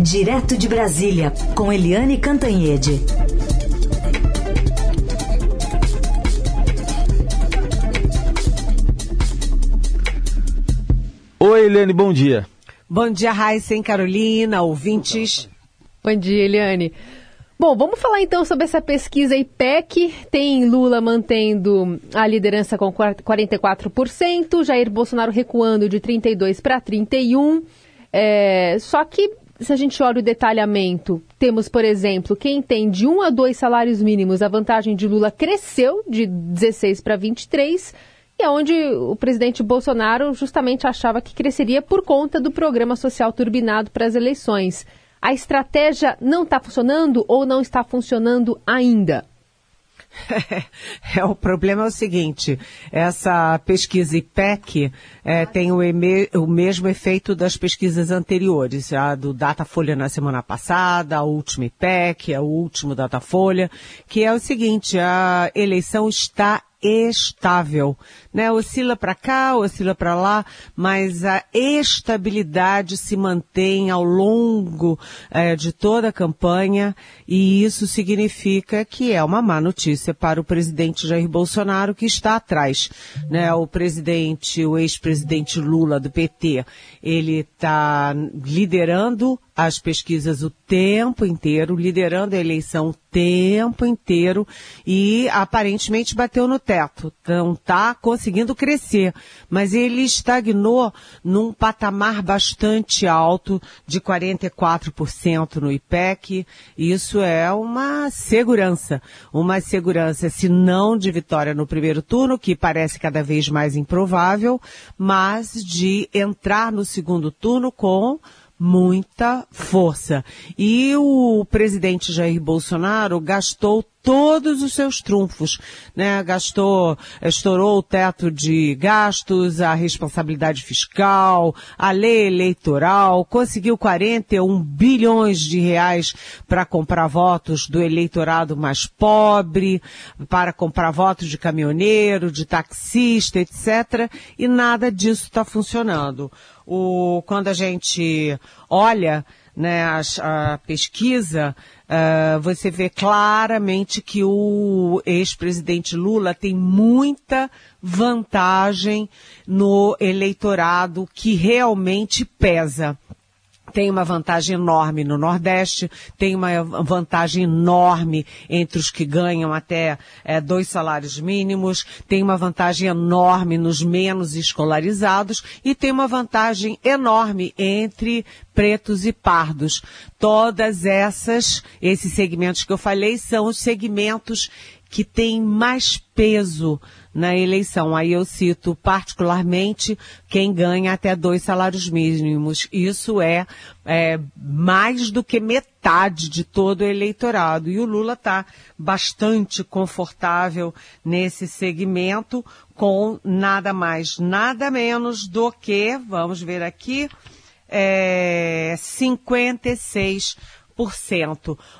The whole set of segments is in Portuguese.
Direto de Brasília, com Eliane Cantanhede. Oi, Eliane, bom dia. Bom dia, Raíssa e Carolina, ouvintes. Bom dia, Eliane. Bom, vamos falar então sobre essa pesquisa IPEC. Tem Lula mantendo a liderança com 44%, Jair Bolsonaro recuando de 32% para 31%. É, só que, se a gente olha o detalhamento, temos, por exemplo, quem tem de um a dois salários mínimos, a vantagem de Lula cresceu de 16 para 23 e é onde o presidente Bolsonaro justamente achava que cresceria por conta do programa social turbinado para as eleições a estratégia não está funcionando ou não está funcionando ainda? É, o problema é o seguinte, essa pesquisa IPEC é, tem o, o, mesmo efeito das pesquisas anteriores, a do Datafolha na semana passada, a última IPEC, a último Datafolha, que é o seguinte, a eleição está estável, né? Oscila para cá, oscila para lá, mas a estabilidade se mantém ao longo é, de toda a campanha e isso significa que é uma má notícia para o presidente Jair Bolsonaro que está atrás, né? O presidente, o ex-presidente Lula do PT, ele está liderando as pesquisas o tempo inteiro, liderando a eleição o tempo inteiro e aparentemente bateu no teto. Então está conseguindo crescer, mas ele estagnou num patamar bastante alto de 44% no IPEC. Isso é uma segurança, uma segurança, se não de vitória no primeiro turno, que parece cada vez mais improvável, mas de entrar no segundo turno com muita força. E o presidente Jair Bolsonaro gastou todos os seus trunfos, né? Gastou, estourou o teto de gastos, a responsabilidade fiscal, a lei eleitoral, conseguiu 41 bilhões de reais para comprar votos do eleitorado mais pobre, para comprar votos de caminhoneiro, de taxista, etc. E nada disso está funcionando. O, quando a gente olha né, a, a pesquisa, uh, você vê claramente que o ex-presidente Lula tem muita vantagem no eleitorado que realmente pesa tem uma vantagem enorme no Nordeste, tem uma vantagem enorme entre os que ganham até é, dois salários mínimos, tem uma vantagem enorme nos menos escolarizados e tem uma vantagem enorme entre pretos e pardos. Todas essas, esses segmentos que eu falei são os segmentos que têm mais peso na eleição. Aí eu cito particularmente quem ganha até dois salários mínimos. Isso é, é mais do que metade de todo o eleitorado. E o Lula está bastante confortável nesse segmento com nada mais, nada menos do que, vamos ver aqui, é, 56%.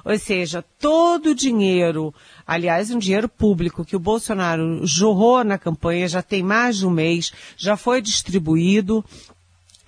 Ou seja, todo o dinheiro Aliás, um dinheiro público que o Bolsonaro jorrou na campanha já tem mais de um mês, já foi distribuído,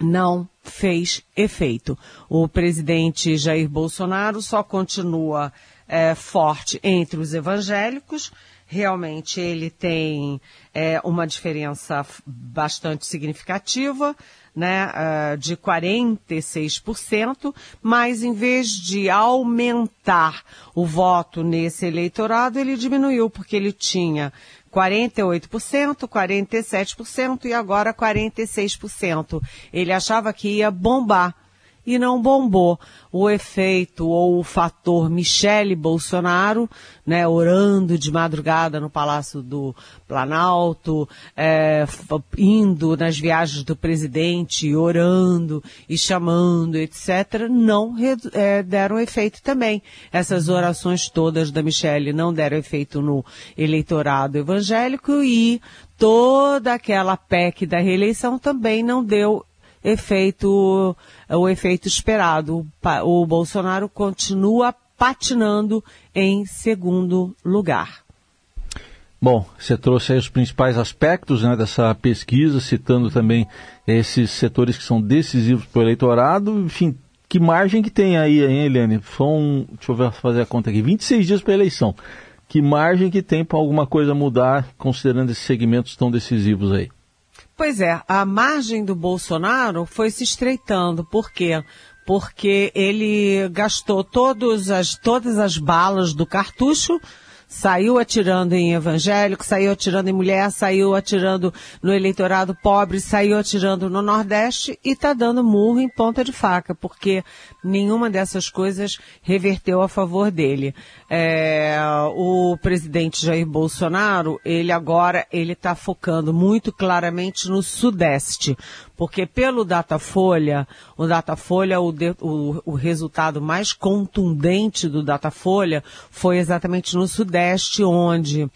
não fez efeito. O presidente Jair Bolsonaro só continua é, forte entre os evangélicos. Realmente ele tem é, uma diferença bastante significativa né, uh, de 46%, mas em vez de aumentar o voto nesse eleitorado, ele diminuiu, porque ele tinha 48%, 47% e agora 46%. Ele achava que ia bombar e não bombou. O efeito ou o fator Michele Bolsonaro, né, orando de madrugada no Palácio do Planalto, é, indo nas viagens do presidente, orando e chamando, etc., não é, deram efeito também. Essas orações todas da Michele não deram efeito no eleitorado evangélico e toda aquela PEC da reeleição também não deu efeito, o efeito esperado. O Bolsonaro continua patinando em segundo lugar. Bom, você trouxe aí os principais aspectos né, dessa pesquisa, citando também esses setores que são decisivos para o eleitorado. Enfim, que margem que tem aí, hein, Eliane? São, deixa eu fazer a conta aqui, 26 dias para a eleição. Que margem que tem para alguma coisa mudar, considerando esses segmentos tão decisivos aí? Pois é, a margem do Bolsonaro foi se estreitando. Por quê? Porque ele gastou todos as, todas as balas do cartucho saiu atirando em evangélico, saiu atirando em mulher, saiu atirando no eleitorado pobre, saiu atirando no Nordeste e está dando murro em ponta de faca, porque nenhuma dessas coisas reverteu a favor dele. É, o presidente Jair Bolsonaro, ele agora, ele está focando muito claramente no Sudeste, porque pelo Datafolha, o Datafolha, o, o, o resultado mais contundente do Datafolha foi exatamente no Sudeste, onde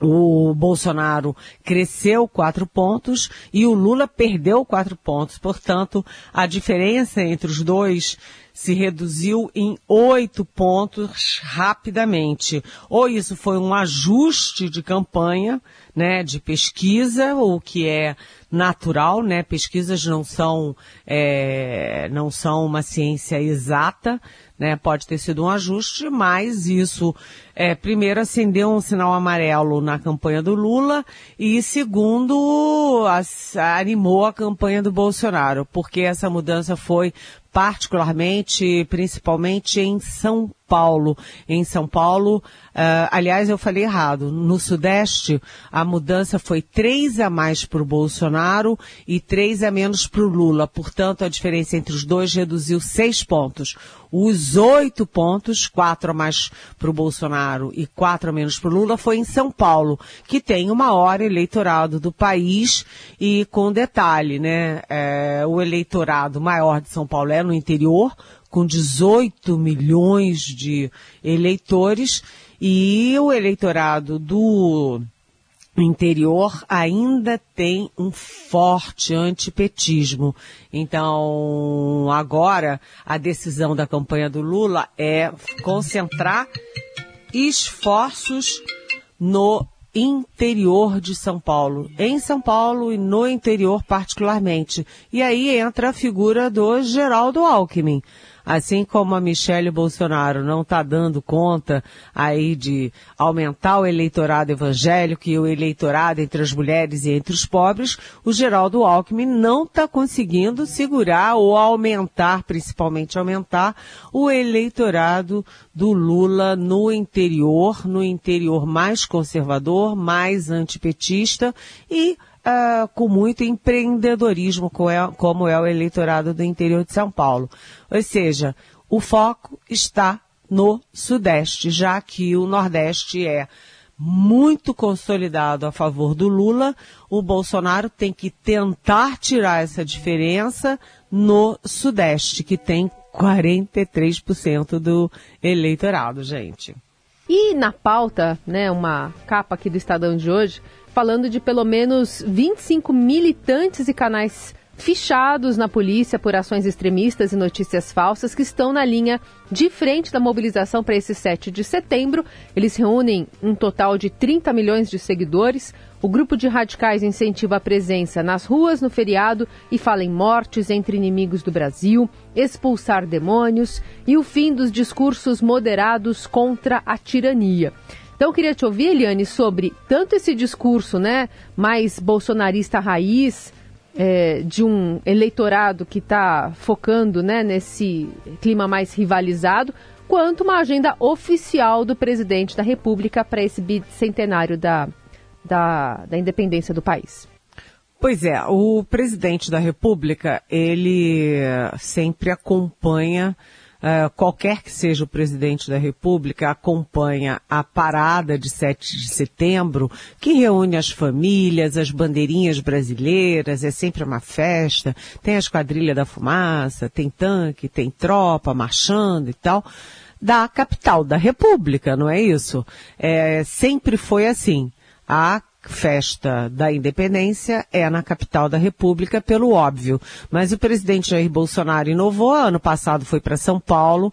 o Bolsonaro cresceu quatro pontos e o Lula perdeu quatro pontos. Portanto, a diferença entre os dois se reduziu em oito pontos rapidamente. Ou isso foi um ajuste de campanha, né, de pesquisa, o que é natural, né? Pesquisas não são é, não são uma ciência exata, né? Pode ter sido um ajuste, mas isso é, primeiro acendeu um sinal amarelo na campanha do Lula e segundo as, animou a campanha do Bolsonaro, porque essa mudança foi particularmente, principalmente em São Paulo. Em São Paulo, uh, aliás, eu falei errado. No Sudeste, a mudança foi três a mais para o Bolsonaro e três a menos para o Lula. Portanto, a diferença entre os dois reduziu seis pontos. Os oito pontos, quatro a mais para o Bolsonaro e quatro a menos para o Lula, foi em São Paulo, que tem o maior eleitorado do país e com detalhe, né? É, o eleitorado maior de São Paulo é no interior, com 18 milhões de eleitores, e o eleitorado do interior ainda tem um forte antipetismo. Então, agora, a decisão da campanha do Lula é concentrar esforços no interior de São Paulo, em São Paulo e no interior particularmente. E aí entra a figura do Geraldo Alckmin. Assim como a Michelle Bolsonaro não está dando conta aí de aumentar o eleitorado evangélico e o eleitorado entre as mulheres e entre os pobres, o Geraldo Alckmin não está conseguindo segurar ou aumentar, principalmente aumentar, o eleitorado do Lula no interior, no interior mais conservador, mais antipetista e uh, com muito empreendedorismo, como é o eleitorado do interior de São Paulo. Ou seja, o foco está no Sudeste, já que o Nordeste é muito consolidado a favor do Lula, o Bolsonaro tem que tentar tirar essa diferença no Sudeste, que tem 43% do eleitorado, gente. E na pauta, né, uma capa aqui do Estadão de hoje, falando de pelo menos 25 militantes e canais fichados na polícia por ações extremistas e notícias falsas que estão na linha de frente da mobilização para esse 7 de setembro. Eles reúnem um total de 30 milhões de seguidores. O grupo de radicais incentiva a presença nas ruas no feriado e fala em mortes entre inimigos do Brasil, expulsar demônios e o fim dos discursos moderados contra a tirania. Então, eu queria te ouvir, Eliane, sobre tanto esse discurso né, mais bolsonarista raiz, é, de um eleitorado que está focando né, nesse clima mais rivalizado, quanto uma agenda oficial do presidente da República para esse bicentenário da, da, da independência do país. Pois é, o presidente da República, ele sempre acompanha uh, qualquer que seja o presidente da República, acompanha a parada de 7 de setembro, que reúne as famílias, as bandeirinhas brasileiras, é sempre uma festa, tem a esquadrilha da fumaça, tem tanque, tem tropa marchando e tal, da capital da República, não é isso? É, sempre foi assim. A festa da independência é na capital da República, pelo óbvio. Mas o presidente Jair Bolsonaro inovou, ano passado foi para São Paulo,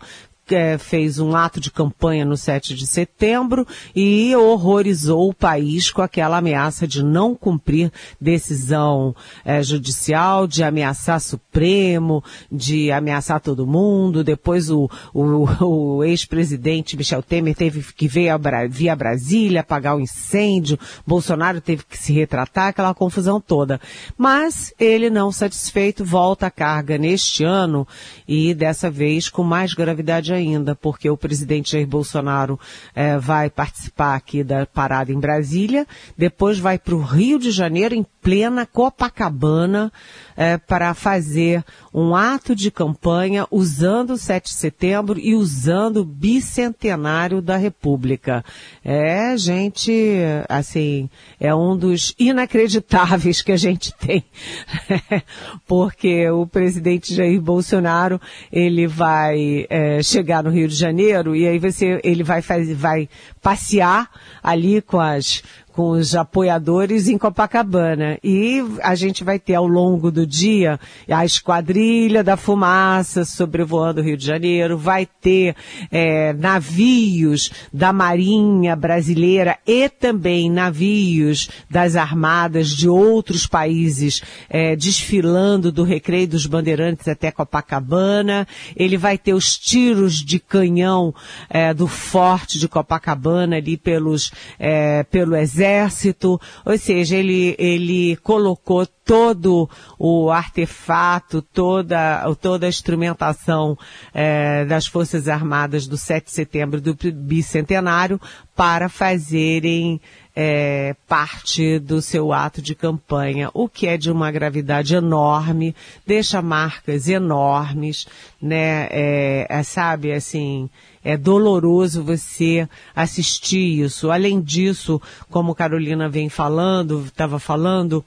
é, fez um ato de campanha no 7 de setembro e horrorizou o país com aquela ameaça de não cumprir decisão é, judicial, de ameaçar Supremo, de ameaçar todo mundo. Depois o, o, o ex-presidente Michel Temer teve que vir a, via Brasília apagar o incêndio, Bolsonaro teve que se retratar, aquela confusão toda. Mas ele não satisfeito volta a carga neste ano e dessa vez com mais gravidade ainda, porque o presidente Jair Bolsonaro eh, vai participar aqui da parada em Brasília, depois vai para o Rio de Janeiro em plena Copacabana é, para fazer um ato de campanha usando o 7 de setembro e usando o bicentenário da República. É, gente, assim, é um dos inacreditáveis que a gente tem. Porque o presidente Jair Bolsonaro, ele vai é, chegar no Rio de Janeiro e aí você, ele vai vai passear ali com as com os apoiadores em Copacabana. E a gente vai ter ao longo do dia a Esquadrilha da Fumaça sobrevoando o Rio de Janeiro, vai ter é, navios da Marinha Brasileira e também navios das armadas de outros países é, desfilando do Recreio dos Bandeirantes até Copacabana. Ele vai ter os tiros de canhão é, do Forte de Copacabana ali pelos, é, pelo exército exército, ou seja, ele, ele colocou todo o artefato, toda, toda a instrumentação é, das Forças Armadas do 7 de setembro do bicentenário para fazerem é, parte do seu ato de campanha, o que é de uma gravidade enorme, deixa marcas enormes, né? É, é, sabe, assim, é doloroso você assistir isso. Além disso, como Carolina vem falando, estava falando,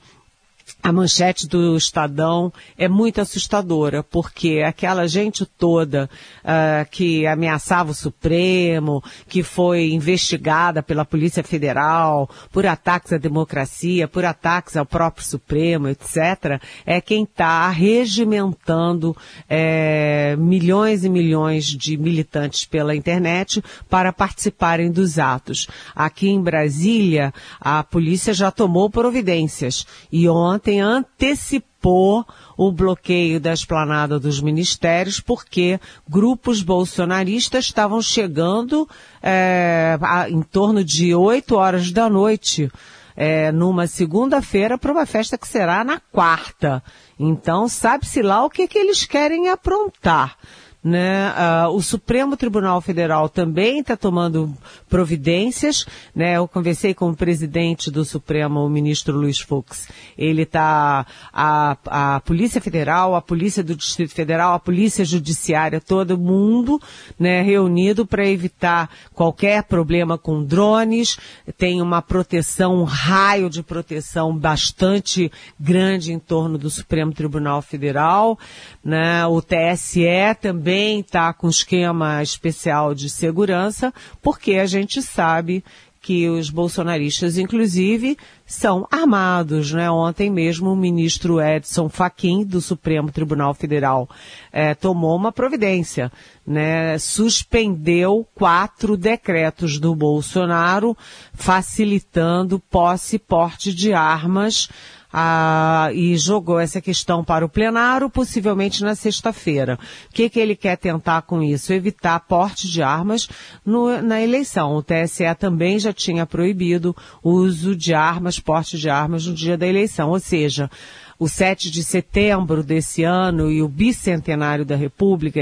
a manchete do Estadão é muito assustadora, porque aquela gente toda uh, que ameaçava o Supremo, que foi investigada pela Polícia Federal por ataques à democracia, por ataques ao próprio Supremo, etc., é quem está regimentando é, milhões e milhões de militantes pela internet para participarem dos atos. Aqui em Brasília, a polícia já tomou providências e ontem ontem antecipou o bloqueio da esplanada dos ministérios porque grupos bolsonaristas estavam chegando é, a, em torno de 8 horas da noite. É, numa segunda-feira para uma festa que será na quarta. Então, sabe-se lá o que, que eles querem aprontar. Né? Uh, o Supremo Tribunal Federal também está tomando providências. Né? Eu conversei com o presidente do Supremo, o ministro Luiz Fux. Ele está a, a Polícia Federal, a Polícia do Distrito Federal, a Polícia Judiciária, todo mundo né, reunido para evitar qualquer problema com drones. Tem uma proteção, um raio de proteção bastante grande em torno do Supremo Tribunal Federal. Né? O TSE também está com esquema especial de segurança, porque a gente sabe que os bolsonaristas, inclusive, são armados. Né? Ontem mesmo o ministro Edson Fachin, do Supremo Tribunal Federal, eh, tomou uma providência. Né? Suspendeu quatro decretos do Bolsonaro, facilitando posse e porte de armas ah, e jogou essa questão para o plenário, possivelmente na sexta-feira. O que, que ele quer tentar com isso? Evitar porte de armas no, na eleição. O TSE também já tinha proibido o uso de armas, porte de armas no dia da eleição. Ou seja, o 7 de setembro desse ano e o bicentenário da República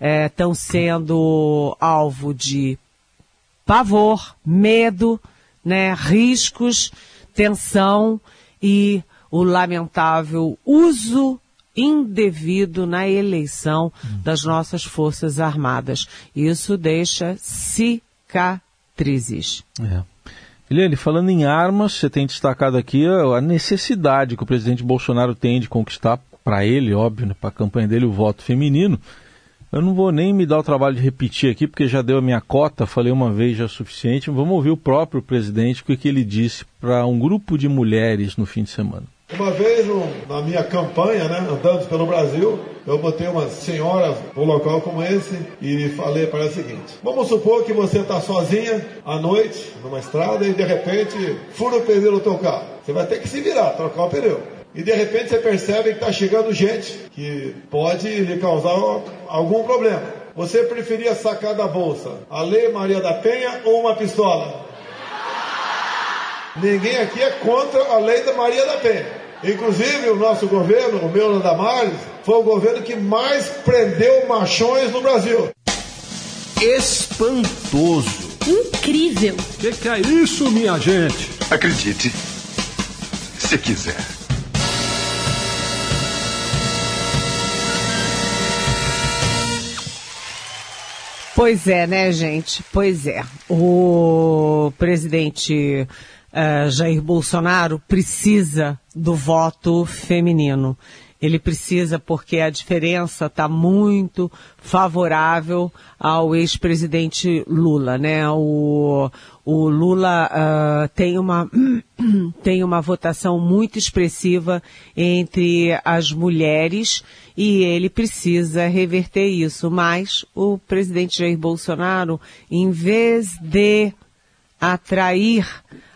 estão eh, sendo alvo de pavor, medo, né, riscos, tensão e o lamentável uso indevido na eleição das nossas Forças Armadas. Isso deixa cicatrizes. É. Eliane, falando em armas, você tem destacado aqui a necessidade que o presidente Bolsonaro tem de conquistar para ele, óbvio, né, para a campanha dele, o voto feminino. Eu não vou nem me dar o trabalho de repetir aqui, porque já deu a minha cota, falei uma vez já é suficiente. Vamos ouvir o próprio presidente, o que ele disse para um grupo de mulheres no fim de semana. Uma vez na minha campanha, né, andando pelo Brasil, eu botei uma senhora num local como esse e falei para ela o seguinte: Vamos supor que você está sozinha à noite numa estrada e de repente fura o pneu do teu carro. Você vai ter que se virar, trocar o pneu. E de repente você percebe que está chegando gente que pode lhe causar algum problema. Você preferia sacar da bolsa a Lei Maria da Penha ou uma pistola? Ninguém aqui é contra a Lei da Maria da Penha. Inclusive, o nosso governo, o meu Damares, foi o governo que mais prendeu machões no Brasil. Espantoso. Incrível. O que, que é isso, minha gente? Acredite, se quiser. Pois é, né, gente? Pois é. O presidente uh, Jair Bolsonaro precisa do voto feminino. Ele precisa porque a diferença está muito favorável ao ex-presidente Lula, né? O, o Lula uh, tem uma tem uma votação muito expressiva entre as mulheres e ele precisa reverter isso. Mas o presidente Jair Bolsonaro, em vez de atrair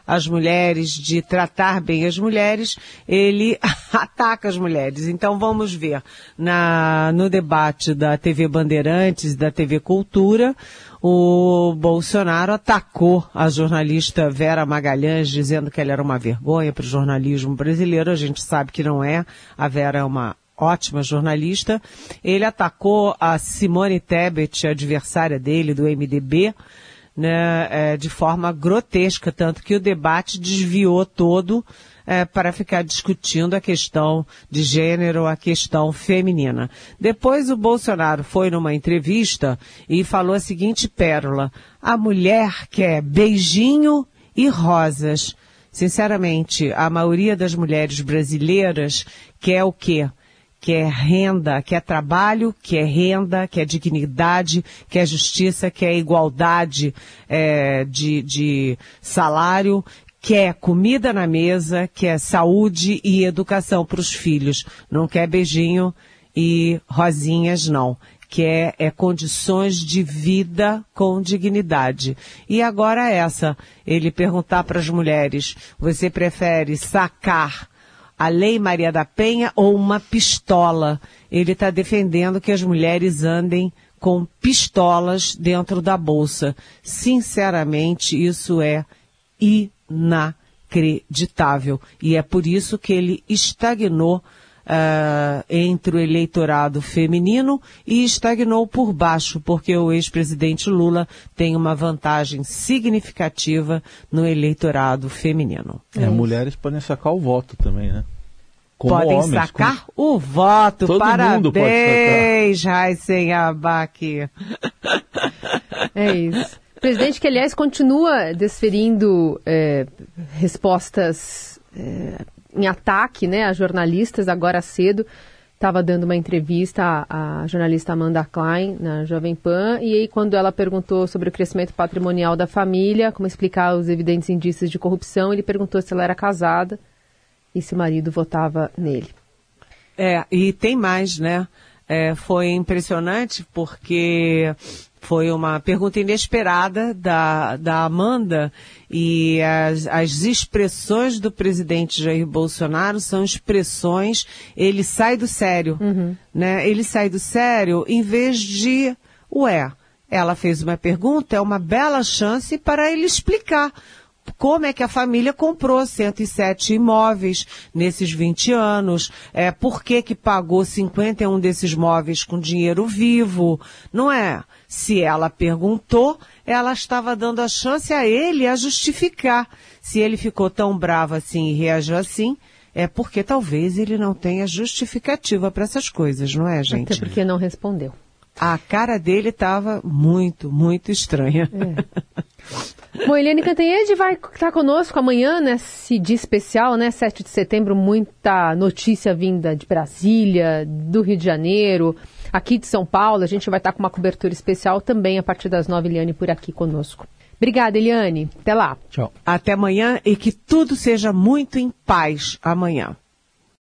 as mulheres, de tratar bem as mulheres, ele ataca as mulheres. Então vamos ver na, no debate da TV Bandeirantes, da TV Cultura, o Bolsonaro atacou a jornalista Vera Magalhães, dizendo que ela era uma vergonha para o jornalismo brasileiro. A gente sabe que não é. A Vera é uma ótima jornalista. Ele atacou a Simone Tebet, adversária dele do MDB, né, é, de forma grotesca, tanto que o debate desviou todo é, para ficar discutindo a questão de gênero, a questão feminina. Depois o Bolsonaro foi numa entrevista e falou a seguinte pérola: a mulher quer beijinho e rosas. Sinceramente, a maioria das mulheres brasileiras quer o quê? Quer renda, quer trabalho, quer renda, quer dignidade, quer justiça, quer igualdade é, de, de salário, quer comida na mesa, quer saúde e educação para os filhos. Não quer beijinho e rosinhas, não. Quer é condições de vida com dignidade. E agora essa, ele perguntar para as mulheres, você prefere sacar a Lei Maria da Penha ou uma pistola. Ele está defendendo que as mulheres andem com pistolas dentro da bolsa. Sinceramente, isso é inacreditável. E é por isso que ele estagnou uh, entre o eleitorado feminino e estagnou por baixo, porque o ex-presidente Lula tem uma vantagem significativa no eleitorado feminino. É, mulheres podem sacar o voto também, né? Como podem homens, sacar como... o voto. Todo Parabéns, mundo pode sacar. Raíssen Abac. É isso. O presidente que, aliás, continua desferindo é, respostas é, em ataque né, a jornalistas, agora cedo. Estava dando uma entrevista à, à, jornalista Amanda Klein na Jovem Pan, e aí, quando ela perguntou sobre o crescimento patrimonial da família, como explicar os evidentes indícios de corrupção, ele perguntou se ela era casada e se o marido votava nele. É, e tem mais, né? É, foi impressionante porque foi uma pergunta inesperada da, da Amanda e as, as expressões do presidente Jair Bolsonaro são expressões, ele sai do sério, uhum. né? Ele sai do sério em vez de, ué, ela fez uma pergunta, é uma bela chance para ele explicar como é que a família comprou 107 imóveis nesses 20 anos, é, por que que pagou 51 desses móveis com dinheiro vivo, não é? Se ela perguntou, ela estava dando a chance a ele a justificar. Se ele ficou tão bravo assim e reagiu assim, é porque talvez ele não tenha justificativa para essas coisas, não é, gente? Até porque não respondeu. A cara dele estava muito, muito estranha. É. Bom, Eliane Cantanhede vai estar conosco amanhã nesse dia especial, né? 7 de setembro, muita notícia vinda de Brasília, do Rio de Janeiro, aqui de São Paulo. A gente vai estar com uma cobertura especial também a partir das 9, Eliane, por aqui conosco. Obrigada, Eliane. Até lá. Tchau. Até amanhã e que tudo seja muito em paz amanhã.